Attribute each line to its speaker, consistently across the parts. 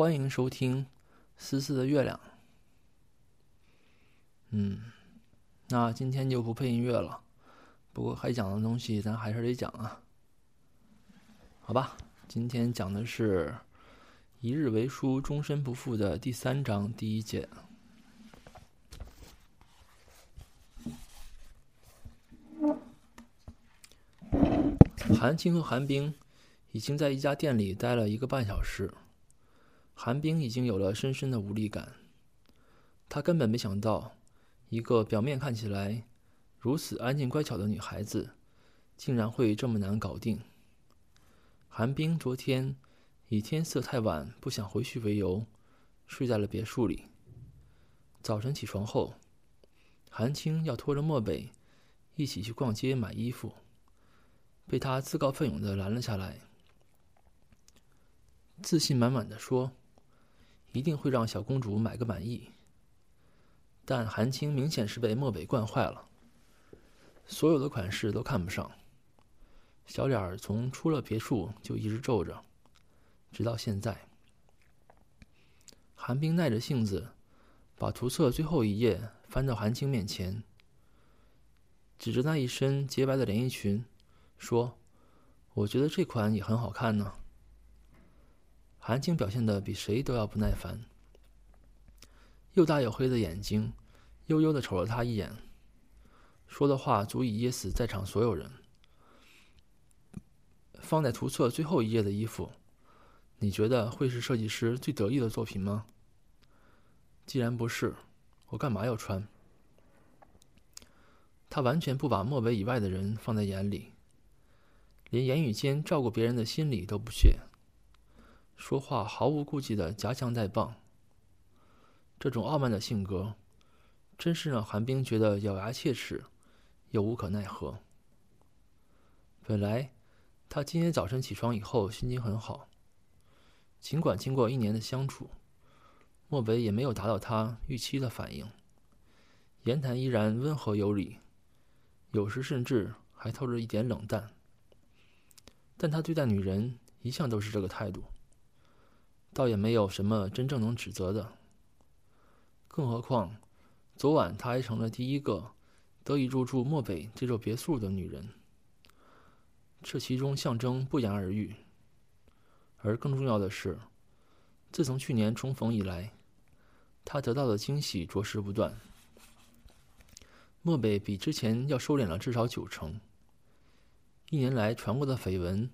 Speaker 1: 欢迎收听《思思的月亮》。嗯，那今天就不配音乐了。不过该讲的东西咱还是得讲啊。好吧，今天讲的是“一日为书，终身不负”的第三章第一节。韩青和韩冰已经在一家店里待了一个半小时。韩冰已经有了深深的无力感，他根本没想到，一个表面看起来如此安静乖巧的女孩子，竟然会这么难搞定。韩冰昨天以天色太晚不想回去为由，睡在了别墅里。早晨起床后，韩青要拖着漠北一起去逛街买衣服，被他自告奋勇的拦了下来，自信满满的说。一定会让小公主买个满意。但韩青明显是被漠北惯坏了，所有的款式都看不上，小脸儿从出了别墅就一直皱着，直到现在。韩冰耐着性子，把图册最后一页翻到韩青面前，指着那一身洁白的连衣裙，说：“我觉得这款也很好看呢。”韩青表现的比谁都要不耐烦，又大又黑的眼睛，悠悠的瞅了他一眼，说的话足以噎死在场所有人。放在图册最后一页的衣服，你觉得会是设计师最得意的作品吗？既然不是，我干嘛要穿？他完全不把漠北以外的人放在眼里，连言语间照顾别人的心理都不屑。说话毫无顾忌的夹枪带棒，这种傲慢的性格，真是让韩冰觉得咬牙切齿，又无可奈何。本来他今天早晨起床以后心情很好，尽管经过一年的相处，漠北也没有达到他预期的反应，言谈依然温和有礼，有时甚至还透着一点冷淡。但他对待女人一向都是这个态度。倒也没有什么真正能指责的。更何况，昨晚她还成了第一个得以入住漠北这座别墅的女人。这其中象征不言而喻。而更重要的是，自从去年重逢以来，她得到的惊喜着实不断。漠北比之前要收敛了至少九成。一年来传过的绯闻，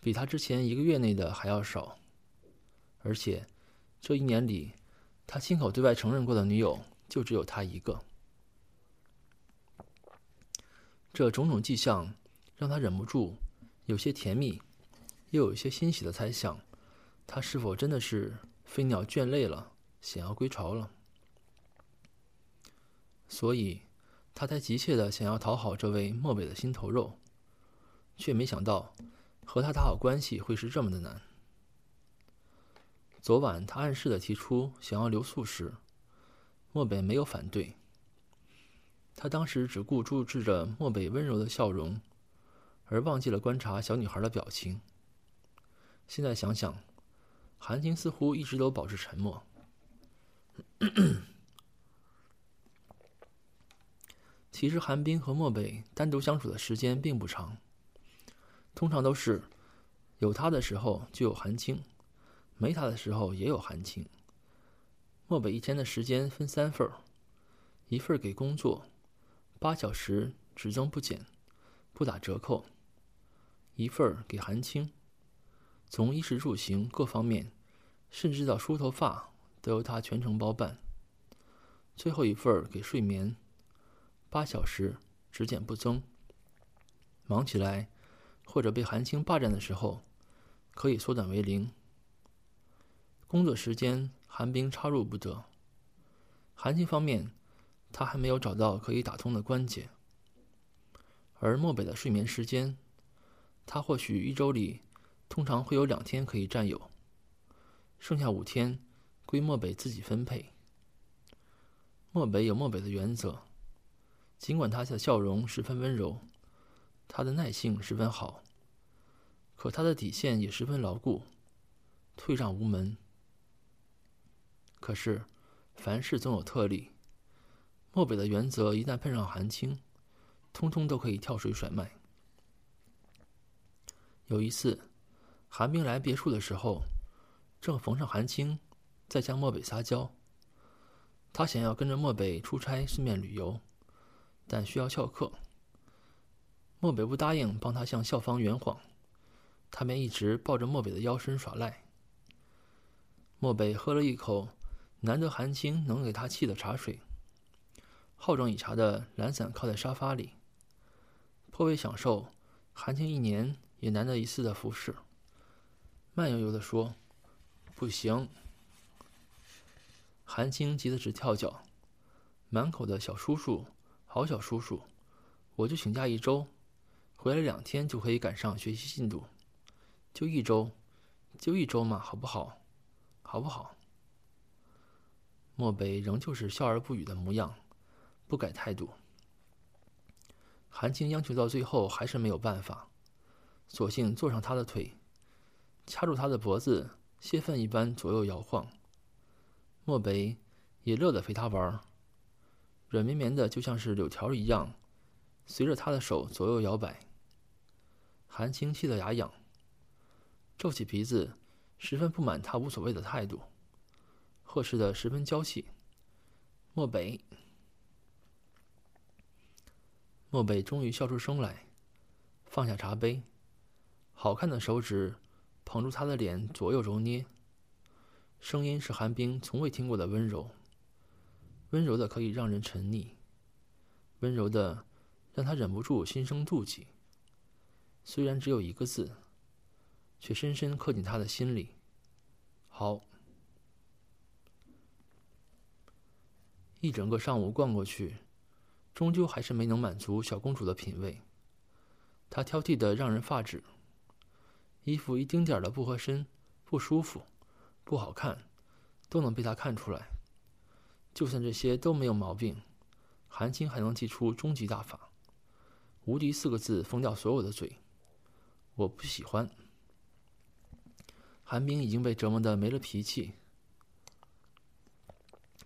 Speaker 1: 比他之前一个月内的还要少。而且，这一年里，他亲口对外承认过的女友就只有他一个。这种种迹象，让他忍不住有些甜蜜，又有些欣喜的猜想：他是否真的是飞鸟倦累了，想要归巢了？所以，他才急切的想要讨好这位漠北的心头肉，却没想到和他打好关系会是这么的难。昨晚他暗示的提出想要留宿时，漠北没有反对。他当时只顾注视着漠北温柔的笑容，而忘记了观察小女孩的表情。现在想想，韩青似乎一直都保持沉默。其实韩冰和漠北单独相处的时间并不长，通常都是有他的时候就有韩青。没他的时候也有韩青。漠北一天的时间分三份儿，一份给工作，八小时只增不减，不打折扣；一份给韩青，从衣食住行各方面，甚至到梳头发都由他全程包办；最后一份给睡眠，八小时只减不增。忙起来或者被韩青霸占的时候，可以缩短为零。工作时间，寒冰插入不得。韩青方面，他还没有找到可以打通的关节。而漠北的睡眠时间，他或许一周里通常会有两天可以占有，剩下五天归漠北自己分配。漠北有漠北的原则，尽管他的笑容十分温柔，他的耐性十分好，可他的底线也十分牢固，退让无门。可是，凡事总有特例。漠北的原则一旦碰上韩青，通通都可以跳水甩卖。有一次，韩冰来别墅的时候，正逢上韩青在向漠北撒娇。他想要跟着漠北出差，顺便旅游，但需要翘课。漠北不答应帮他向校方圆谎，他便一直抱着漠北的腰身耍赖。漠北喝了一口难得韩青能给他沏的茶水，好整以茶的懒散靠在沙发里，颇为享受韩青一年也难得一次的服侍。慢悠悠的说：“不行。”韩青急得直跳脚，满口的小叔叔，好小叔叔，我就请假一周，回来两天就可以赶上学习进度，就一周，就一周嘛，好不好？好不好？漠北仍旧是笑而不语的模样，不改态度。韩青央求到最后还是没有办法，索性坐上他的腿，掐住他的脖子，泄愤一般左右摇晃。漠北也乐得陪他玩，软绵绵的就像是柳条一样，随着他的手左右摇摆。韩青气得牙痒，皱起鼻子。十分不满他无所谓的态度，呵斥的十分娇气。漠北，漠北终于笑出声来，放下茶杯，好看的手指捧住他的脸左右揉捏，声音是寒冰从未听过的温柔，温柔的可以让人沉溺，温柔的让他忍不住心生妒忌。虽然只有一个字。却深深刻进他的心里。好，一整个上午逛过去，终究还是没能满足小公主的品味。她挑剔的让人发指，衣服一丁点儿的不合身、不舒服、不好看，都能被她看出来。就算这些都没有毛病，韩青还能祭出终极大法，无敌四个字封掉所有的嘴。我不喜欢。韩冰已经被折磨的没了脾气，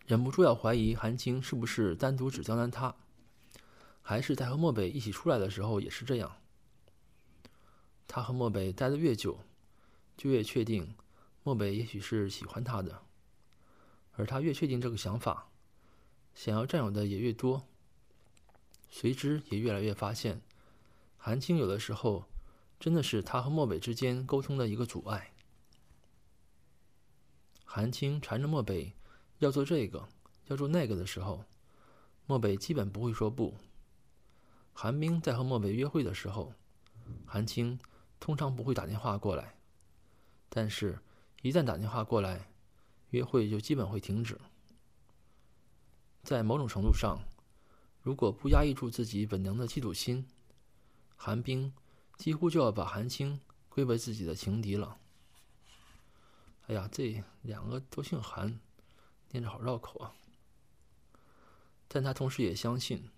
Speaker 1: 忍不住要怀疑韩青是不是单独只刁难他，还是在和漠北一起出来的时候也是这样。他和漠北待的越久，就越确定漠北也许是喜欢他的，而他越确定这个想法，想要占有的也越多。随之也越来越发现，韩青有的时候真的是他和漠北之间沟通的一个阻碍。韩青缠着漠北要做这个，要做那个的时候，漠北基本不会说不。韩冰在和漠北约会的时候，韩青通常不会打电话过来，但是，一旦打电话过来，约会就基本会停止。在某种程度上，如果不压抑住自己本能的嫉妒心，韩冰几乎就要把韩青归为自己的情敌了。哎呀，这两个都姓韩，念着好绕口啊。但他同时也相信，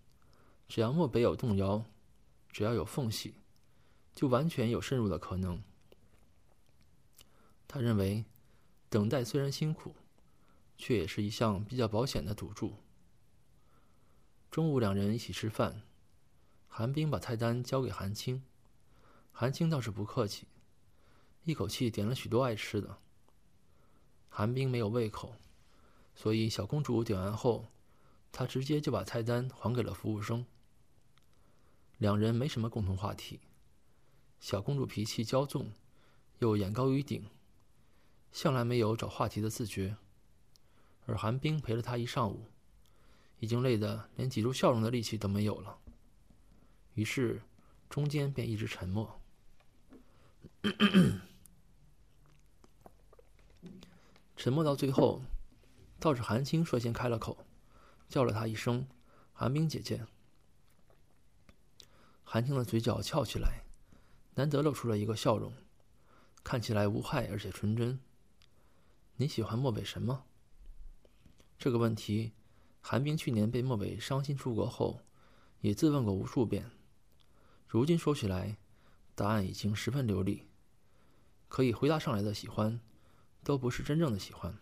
Speaker 1: 只要漠北有动摇，只要有缝隙，就完全有渗入的可能。他认为，等待虽然辛苦，却也是一项比较保险的赌注。中午两人一起吃饭，韩冰把菜单交给韩青，韩青倒是不客气，一口气点了许多爱吃的。韩冰没有胃口，所以小公主点完后，她直接就把菜单还给了服务生。两人没什么共同话题，小公主脾气骄纵，又眼高于顶，向来没有找话题的自觉，而韩冰陪了她一上午，已经累得连挤出笑容的力气都没有了，于是中间便一直沉默。沉默到最后，倒是韩青率先开了口，叫了他一声“韩冰姐姐”。韩青的嘴角翘起来，难得露出了一个笑容，看起来无害而且纯真。你喜欢漠北什么？这个问题，韩冰去年被漠北伤心出国后，也自问过无数遍。如今说起来，答案已经十分流利，可以回答上来的喜欢。都不是真正的喜欢。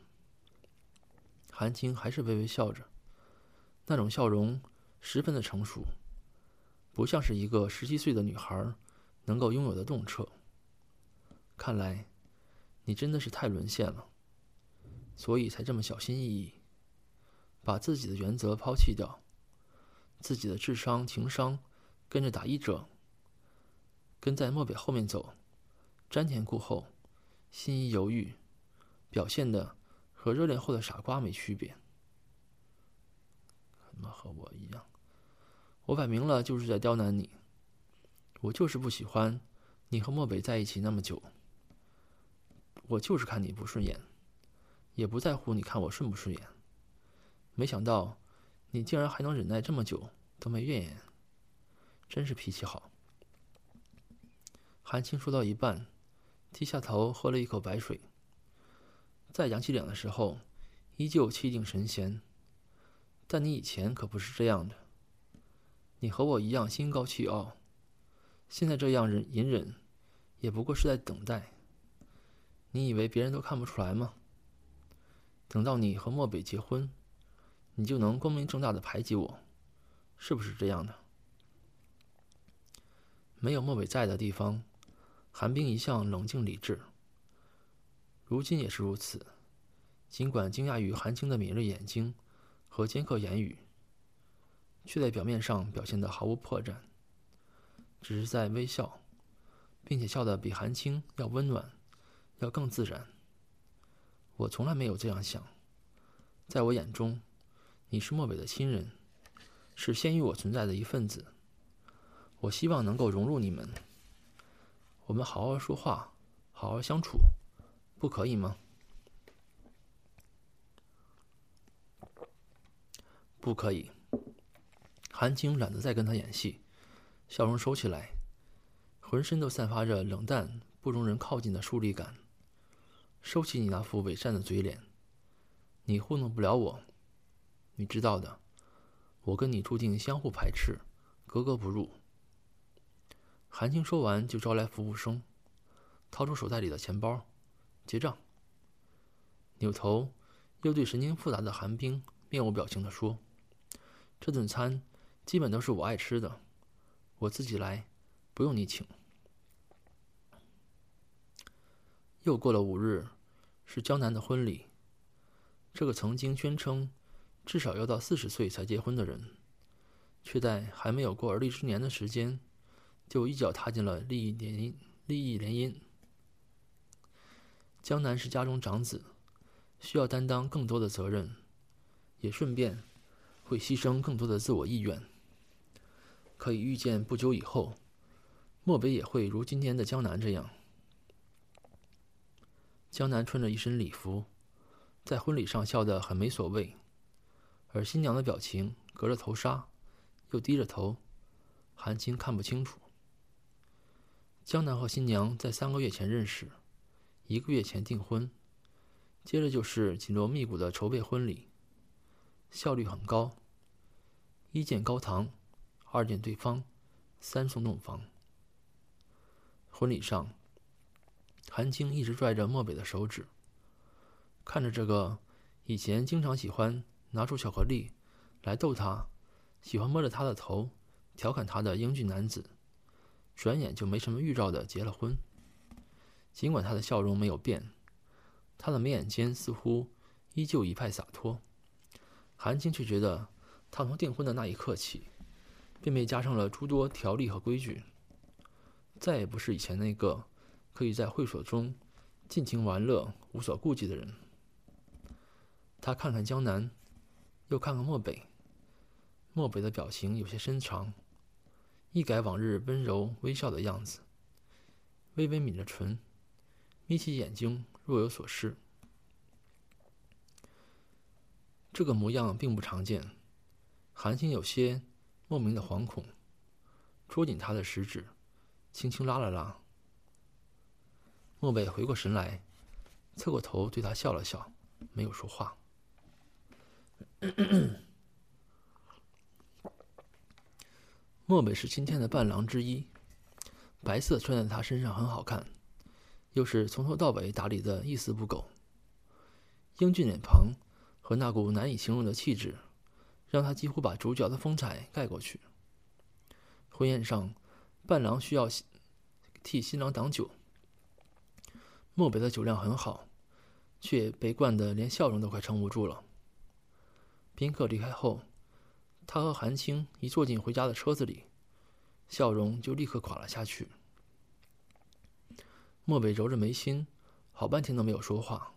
Speaker 1: 韩青还是微微笑着，那种笑容十分的成熟，不像是一个十七岁的女孩能够拥有的动彻。看来，你真的是太沦陷了，所以才这么小心翼翼，把自己的原则抛弃掉，自己的智商、情商跟着打一折，跟在漠北后面走，瞻前顾后，心意犹豫，表现的。和热恋后的傻瓜没区别。怎么和我一样？我摆明了就是在刁难你。我就是不喜欢你和漠北在一起那么久。我就是看你不顺眼，也不在乎你看我顺不顺眼。没想到你竟然还能忍耐这么久都没怨言，真是脾气好。韩青说到一半，低下头喝了一口白水。在扬起脸的时候，依旧气定神闲，但你以前可不是这样的。你和我一样心高气傲，现在这样忍隐忍，也不过是在等待。你以为别人都看不出来吗？等到你和漠北结婚，你就能光明正大的排挤我，是不是这样的？没有漠北在的地方，韩冰一向冷静理智。如今也是如此，尽管惊讶于韩青的敏锐眼睛和尖刻言语，却在表面上表现得毫无破绽，只是在微笑，并且笑得比韩青要温暖，要更自然。我从来没有这样想，在我眼中，你是漠北的亲人，是先于我存在的一份子。我希望能够融入你们，我们好好说话，好好相处。不可以吗？不可以。韩青懒得再跟他演戏，笑容收起来，浑身都散发着冷淡、不容人靠近的疏离感。收起你那副伪善的嘴脸，你糊弄不了我，你知道的。我跟你注定相互排斥，格格不入。韩青说完，就招来服务生，掏出手袋里的钱包。结账。扭头，又对神经复杂的韩冰面无表情地说：“这顿餐基本都是我爱吃的，我自己来，不用你请。”又过了五日，是江南的婚礼。这个曾经宣称至少要到四十岁才结婚的人，却在还没有过而立之年的时间，就一脚踏进了利益联姻。利益联姻。江南是家中长子，需要担当更多的责任，也顺便会牺牲更多的自我意愿。可以预见，不久以后，漠北也会如今天的江南这样。江南穿着一身礼服，在婚礼上笑得很没所谓，而新娘的表情隔着头纱，又低着头，韩青看不清楚。江南和新娘在三个月前认识。一个月前订婚，接着就是紧锣密鼓的筹备婚礼，效率很高。一见高堂，二见对方，三送洞房。婚礼上，韩青一直拽着漠北的手指，看着这个以前经常喜欢拿出巧克力来逗他，喜欢摸着他的头调侃他的英俊男子，转眼就没什么预兆的结了婚。尽管他的笑容没有变，他的眉眼间似乎依旧一派洒脱。韩青却觉得，他从订婚的那一刻起，便被加上了诸多条例和规矩，再也不是以前那个可以在会所中尽情玩乐、无所顾忌的人。他看看江南，又看看漠北，漠北的表情有些深长，一改往日温柔微笑的样子，微微抿着唇。眯起眼睛，若有所失。这个模样并不常见，韩青有些莫名的惶恐，捉紧他的食指，轻轻拉了拉。漠北回过神来，侧过头对他笑了笑，没有说话。漠北是今天的伴郎之一，白色穿在他身上很好看。又是从头到尾打理的一丝不苟，英俊脸庞和那股难以形容的气质，让他几乎把主角的风采盖过去。婚宴上，伴郎需要替新郎挡酒。漠北的酒量很好，却被灌得连笑容都快撑不住了。宾客离开后，他和韩青一坐进回家的车子里，笑容就立刻垮了下去。漠北揉着眉心，好半天都没有说话。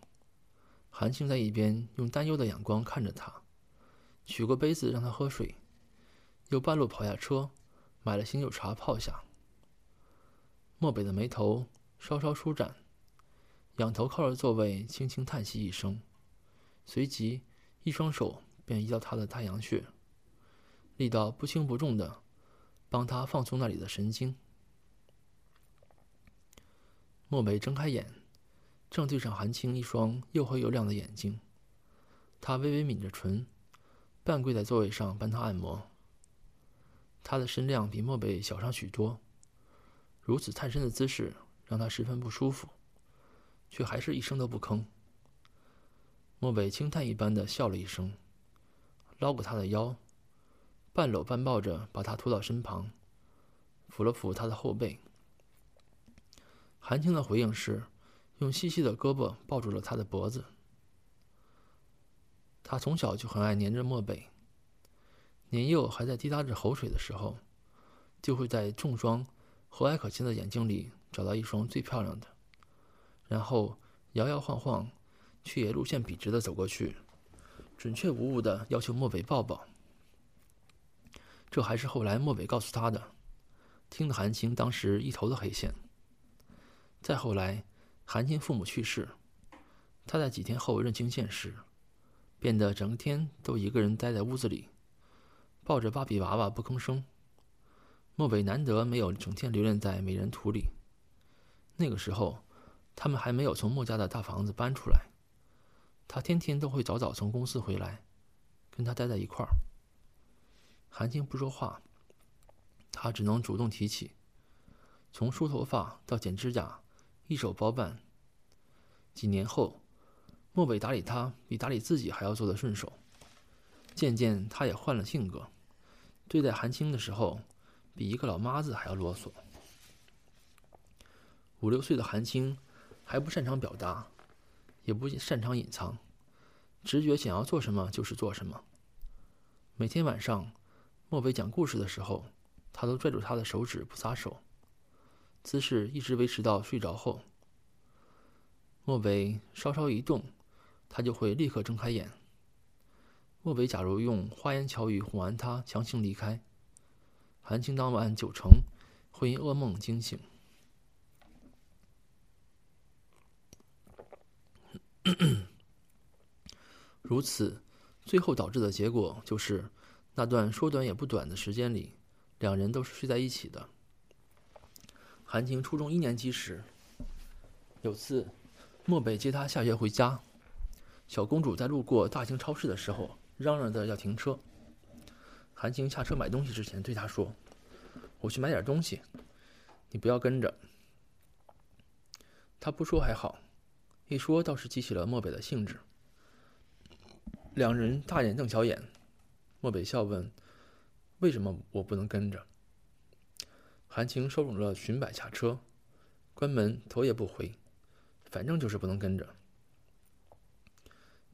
Speaker 1: 韩青在一边用担忧的眼光看着他，取过杯子让他喝水，又半路跑下车，买了醒酒茶泡下。漠北的眉头稍稍舒展，仰头靠着座位，轻轻叹息一声，随即一双手便移到他的太阳穴，力道不轻不重的帮他放松那里的神经。漠北睁开眼，正对上韩青一双又黑又亮的眼睛。他微微抿着唇，半跪在座位上帮他按摩。他的身量比漠北小上许多，如此探身的姿势让他十分不舒服，却还是一声都不吭。漠北轻叹一般的笑了一声，捞过他的腰，半搂半抱着把他拖到身旁，抚了抚他的后背。韩青的回应是，用细细的胳膊抱住了他的脖子。他从小就很爱黏着漠北。年幼还在滴答着口水的时候，就会在重双和蔼可亲的眼睛里找到一双最漂亮的，然后摇摇晃晃，却也路线笔直的走过去，准确无误的要求漠北抱抱。这还是后来漠北告诉他的，听得韩青当时一头的黑线。再后来，韩青父母去世，他在几天后认清现实，变得整天都一个人待在屋子里，抱着芭比娃娃不吭声。漠北难得没有整天留恋在美人图里。那个时候，他们还没有从莫家的大房子搬出来，他天天都会早早从公司回来，跟他待在一块儿。韩青不说话，他只能主动提起，从梳头发到剪指甲。一手包办。几年后，漠北打理他比打理自己还要做得顺手。渐渐，他也换了性格，对待韩青的时候，比一个老妈子还要啰嗦。五六岁的韩青还不擅长表达，也不擅长隐藏，直觉想要做什么就是做什么。每天晚上，漠北讲故事的时候，他都拽住他的手指不撒手。姿势一直维持到睡着后，莫北稍稍一动，他就会立刻睁开眼。莫北假如用花言巧语哄完他，强行离开，韩青当晚九成会因噩梦惊醒。如此，最后导致的结果就是，那段说短也不短的时间里，两人都是睡在一起的。韩晴初中一年级时，有次，漠北接她下学回家，小公主在路过大型超市的时候，嚷嚷着要停车。韩晴下车买东西之前对她说：“我去买点东西，你不要跟着。”她不说还好，一说倒是激起了漠北的兴致。两人大眼瞪小眼，漠北笑问：“为什么我不能跟着？”韩青收拢了裙摆下车，关门头也不回，反正就是不能跟着。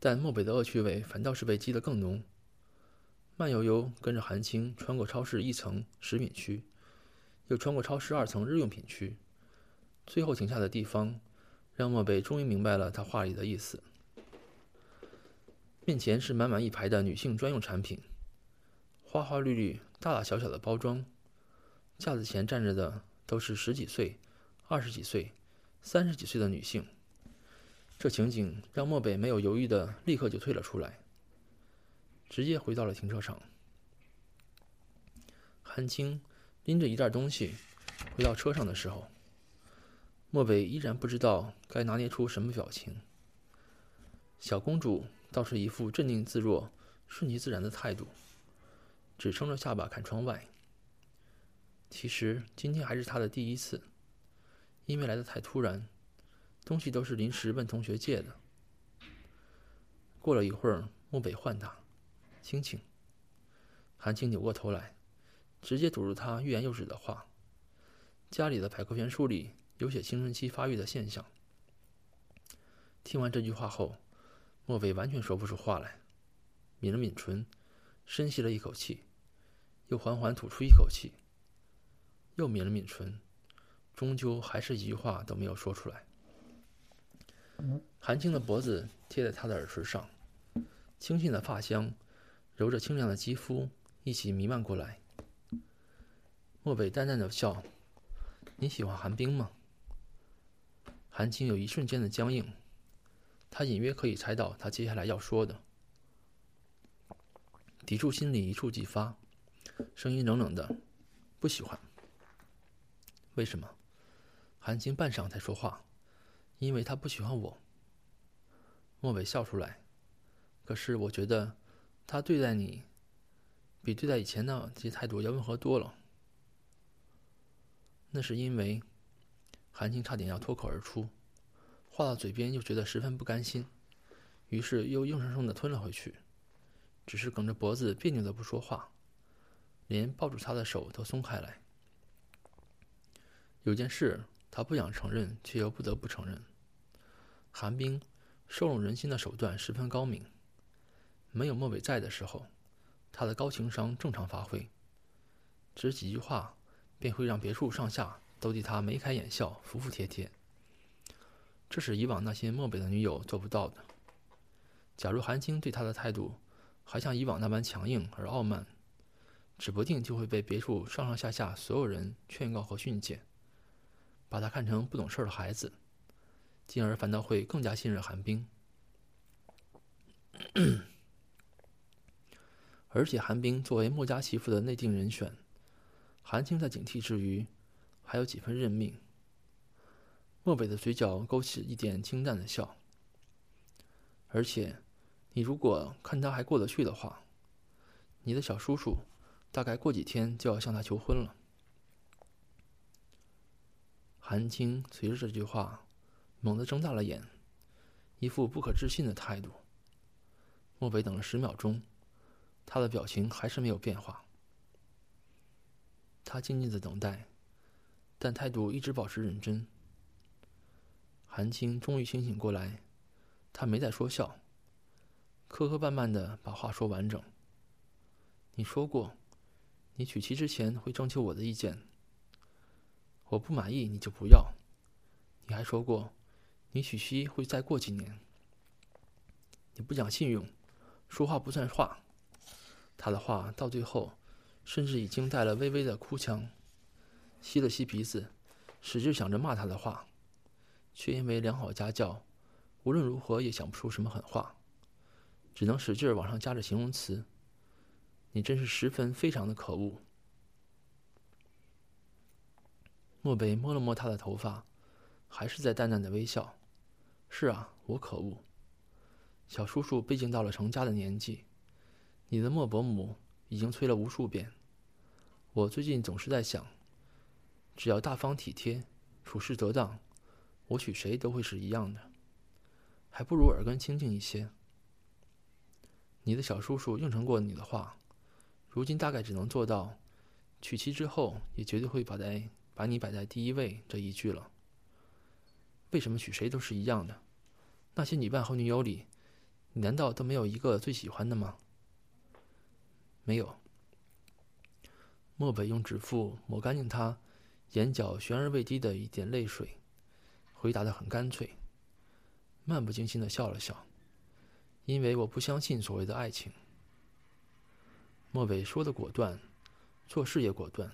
Speaker 1: 但漠北的恶趣味反倒是被激得更浓，慢悠悠跟着韩青穿过超市一层食品区，又穿过超市二层日用品区，最后停下的地方，让漠北终于明白了他话里的意思。面前是满满一排的女性专用产品，花花绿绿、大大小小的包装。架子前站着的都是十几岁、二十几岁、三十几岁的女性，这情景让漠北没有犹豫的立刻就退了出来，直接回到了停车场。韩青拎着一袋东西回到车上的时候，漠北依然不知道该拿捏出什么表情。小公主倒是一副镇定自若、顺其自然的态度，只撑着下巴看窗外。其实今天还是他的第一次，因为来的太突然，东西都是临时问同学借的。过了一会儿，漠北唤他：“青青。”韩青扭过头来，直接堵住他欲言又止的话。家里的百科全书里有写青春期发育的现象。听完这句话后，莫北完全说不出话来，抿了抿唇，深吸了一口气，又缓缓吐出一口气，又抿了抿唇，终究还是一句话都没有说出来。韩青的脖子贴在他的耳垂上，清新的发香揉着清亮的肌肤一起弥漫过来。莫北淡淡的笑：“你喜欢寒冰吗？”韩青有一瞬间的僵硬。他隐约可以猜到他接下来要说的，抵触心理一触即发，声音冷冷的：“不喜欢。”为什么？韩青半晌才说话：“因为他不喜欢我。”莫伟笑出来：“可是我觉得他对待你，比对待以前的那些态度要温和多了。”那是因为，韩青差点要脱口而出。话到嘴边又觉得十分不甘心，于是又硬生生的吞了回去，只是梗着脖子别扭的不说话，连抱住他的手都松开来。有件事他不想承认，却又不得不承认：韩冰收拢人心的手段十分高明。没有莫北在的时候，他的高情商正常发挥，只几句话便会让别处上下都对他眉开眼笑、服服帖帖。这是以往那些漠北的女友做不到的。假如韩青对他的态度还像以往那般强硬而傲慢，指不定就会被别处上上下下所有人劝告和训诫，把他看成不懂事的孩子，进而反倒会更加信任韩冰。而且韩冰作为墨家媳妇的内定人选，韩青在警惕之余，还有几分认命。漠北的嘴角勾起一点清淡的笑。而且，你如果看他还过得去的话，你的小叔叔大概过几天就要向他求婚了。韩青随着这句话，猛地睁大了眼，一副不可置信的态度。漠北等了十秒钟，他的表情还是没有变化。他静静的等待，但态度一直保持认真。韩青终于清醒过来，他没再说笑，磕磕绊绊的把话说完整。你说过，你娶妻之前会征求我的意见。我不满意你就不要。你还说过，你娶妻会再过几年。你不讲信用，说话不算话。他的话到最后，甚至已经带了微微的哭腔，吸了吸鼻子，使劲想着骂他的话。却因为良好家教，无论如何也想不出什么狠话，只能使劲往上加着形容词。你真是十分非常的可恶。漠北摸了摸他的头发，还是在淡淡的微笑。是啊，我可恶。小叔叔毕竟到了成家的年纪，你的莫伯母已经催了无数遍。我最近总是在想，只要大方体贴，处事得当。我娶谁都会是一样的，还不如耳根清净一些。你的小叔叔应承过你的话，如今大概只能做到，娶妻之后也绝对会把在把你摆在第一位这一句了。为什么娶谁都是一样的？那些女伴和女友里，你难道都没有一个最喜欢的吗？没有。漠北用指腹抹干净他眼角悬而未滴的一点泪水。回答的很干脆，漫不经心的笑了笑，因为我不相信所谓的爱情。莫北说的果断，做事也果断。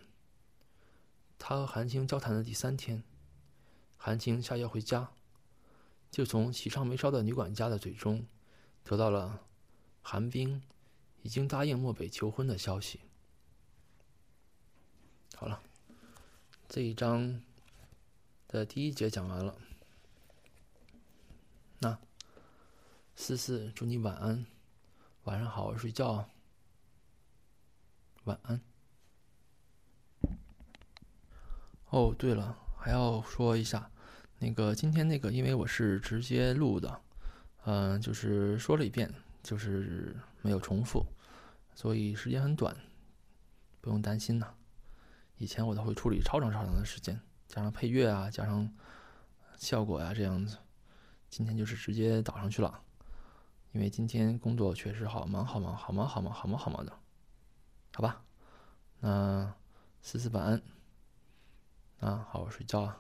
Speaker 1: 他和韩青交谈的第三天，韩青下药回家，就从喜上眉梢的女管家的嘴中，得到了韩冰已经答应漠北求婚的消息。好了，这一章。的第一节讲完了，那思思祝你晚安，晚上好好睡觉，晚安。哦，对了，还要说一下，那个今天那个，因为我是直接录的，嗯，就是说了一遍，就是没有重复，所以时间很短，不用担心呐。以前我都会处理超长超长的时间，加上配乐啊，加上效果呀这样子。今天就是直接导上去了，因为今天工作确实好忙，好忙，好忙，好忙，好忙，好忙的。好吧，那思思晚安，啊，好我睡觉了。